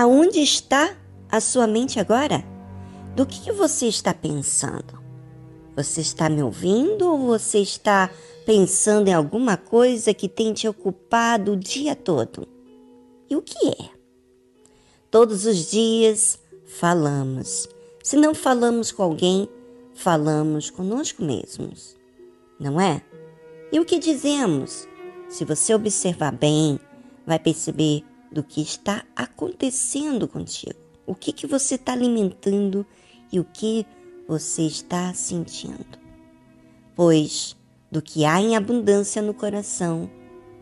Aonde está a sua mente agora? Do que, você está pensando? Você está me ouvindo ou você está pensando em alguma coisa que tem te ocupado o dia todo? E o que é? Todos os dias falamos. Se não falamos com alguém, falamos conosco mesmos. Não é? E o que dizemos? Se você observar bem, vai perceber do que está acontecendo contigo. O que, que você está alimentando e o que você está sentindo. Pois do que há em abundância no coração,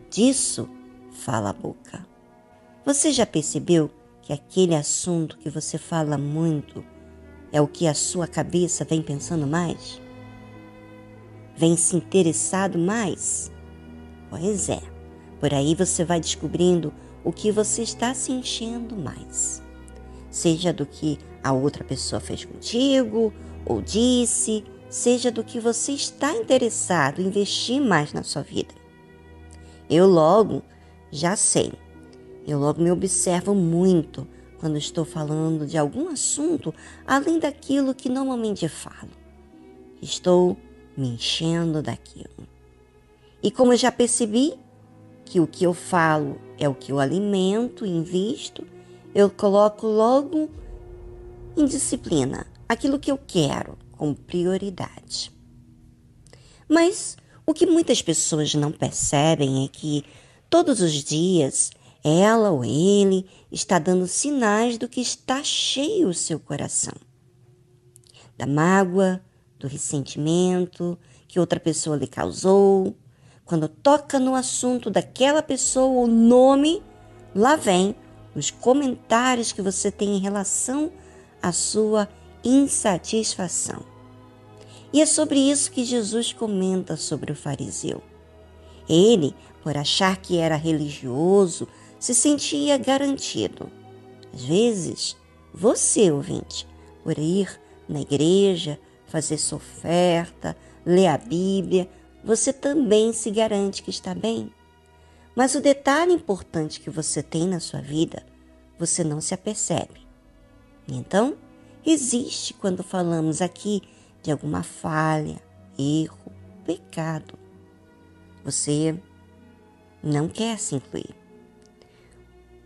disso fala a boca. Você já percebeu que aquele assunto que você fala muito é o que a sua cabeça vem pensando mais? Vem se interessado mais? Pois é, por aí você vai descobrindo o que você está se enchendo mais. Seja do que a outra pessoa fez contigo ou disse, seja do que você está interessado em investir mais na sua vida. Eu logo já sei. Eu logo me observo muito quando estou falando de algum assunto além daquilo que normalmente falo. Estou me enchendo daquilo. E como eu já percebi que o que eu falo é o que eu alimento invisto, eu coloco logo em disciplina aquilo que eu quero com prioridade. Mas o que muitas pessoas não percebem é que todos os dias ela ou ele está dando sinais do que está cheio o seu coração. Da mágoa, do ressentimento que outra pessoa lhe causou. Quando toca no assunto daquela pessoa o nome, lá vem os comentários que você tem em relação à sua insatisfação. E é sobre isso que Jesus comenta sobre o fariseu. Ele, por achar que era religioso, se sentia garantido. Às vezes, você, ouvinte, por ir na igreja, fazer sua oferta, ler a Bíblia, você também se garante que está bem. Mas o detalhe importante que você tem na sua vida, você não se apercebe. Então, existe quando falamos aqui de alguma falha, erro, pecado. Você não quer se incluir.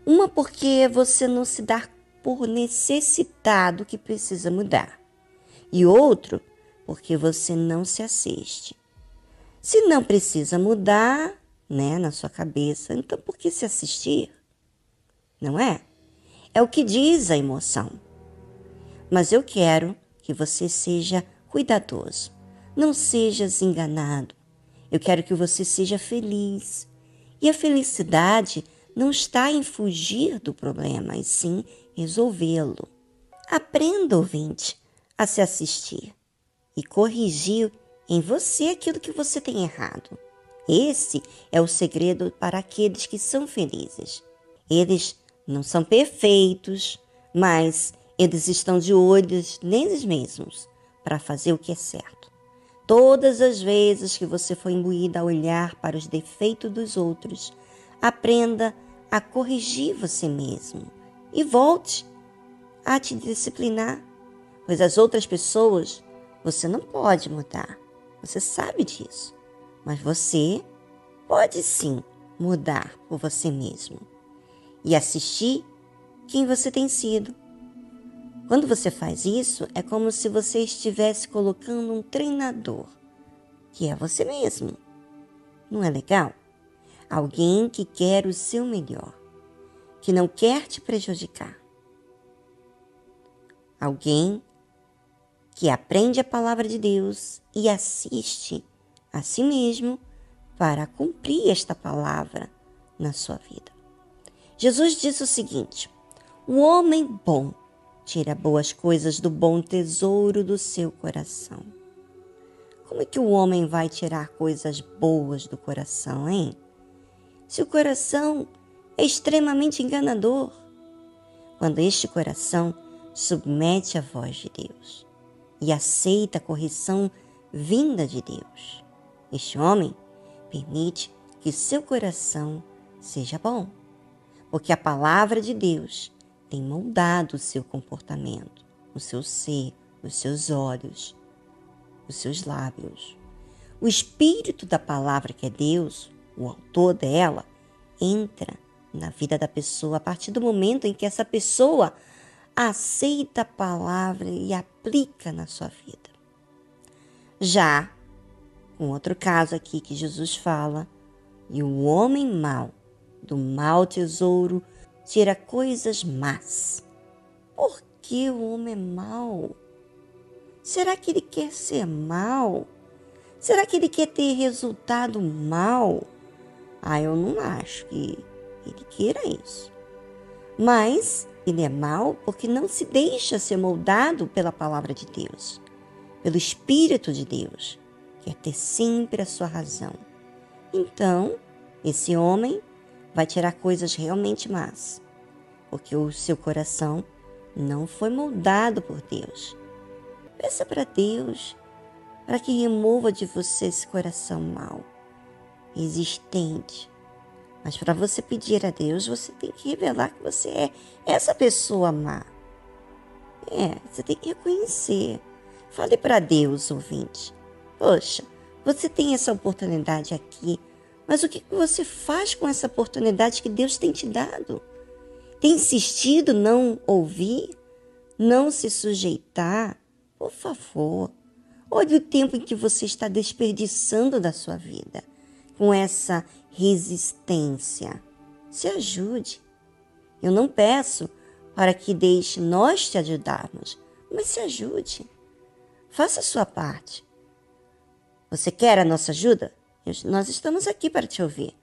Uma porque você não se dá por necessitado que precisa mudar. E outro porque você não se assiste. Se não precisa mudar, né, na sua cabeça, então por que se assistir? Não é? É o que diz a emoção. Mas eu quero que você seja cuidadoso. Não sejas enganado. Eu quero que você seja feliz. E a felicidade não está em fugir do problema, e sim resolvê-lo. Aprenda, ouvinte, a se assistir e corrigir em você aquilo que você tem errado. Esse é o segredo para aqueles que são felizes. Eles não são perfeitos, mas eles estão de olhos neles mesmos para fazer o que é certo. Todas as vezes que você for imbuída a olhar para os defeitos dos outros, aprenda a corrigir você mesmo e volte a te disciplinar, pois as outras pessoas você não pode mudar. Você sabe disso, mas você pode sim mudar por você mesmo e assistir quem você tem sido quando você faz isso, é como se você estivesse colocando um treinador, que é você mesmo. Não é legal? Alguém que quer o seu melhor, que não quer te prejudicar. Alguém que aprende a palavra de Deus e assiste a si mesmo para cumprir esta palavra na sua vida. Jesus disse o seguinte: o homem bom Tira boas coisas do bom tesouro do seu coração. Como é que o homem vai tirar coisas boas do coração, hein? Se o coração é extremamente enganador. Quando este coração submete a voz de Deus e aceita a correção vinda de Deus, este homem permite que seu coração seja bom, porque a palavra de Deus tem moldado o seu comportamento, o seu ser, os seus olhos, os seus lábios. O espírito da palavra que é Deus, o autor dela, entra na vida da pessoa a partir do momento em que essa pessoa aceita a palavra e aplica na sua vida. Já um outro caso aqui que Jesus fala, e o homem mau do mau tesouro tira coisas más. Por que o homem é mau? Será que ele quer ser mau? Será que ele quer ter resultado mal? Ah, eu não acho que ele queira isso. Mas ele é mau porque não se deixa ser moldado pela palavra de Deus, pelo Espírito de Deus, quer ter sempre a sua razão. Então, esse homem vai tirar coisas realmente más, porque o seu coração não foi moldado por Deus. Peça para Deus para que remova de você esse coração mau, existente. Mas para você pedir a Deus, você tem que revelar que você é essa pessoa má. É, você tem que reconhecer. Fale para Deus, ouvinte. Poxa, você tem essa oportunidade aqui, mas o que você faz com essa oportunidade que Deus tem te dado? Tem insistido não ouvir, não se sujeitar? Por favor, olhe o tempo em que você está desperdiçando da sua vida com essa resistência. Se ajude. Eu não peço para que deixe nós te ajudarmos, mas se ajude. Faça a sua parte. Você quer a nossa ajuda? Nós estamos aqui para te ouvir,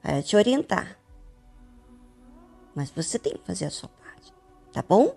para te orientar. Mas você tem que fazer a sua parte, tá bom?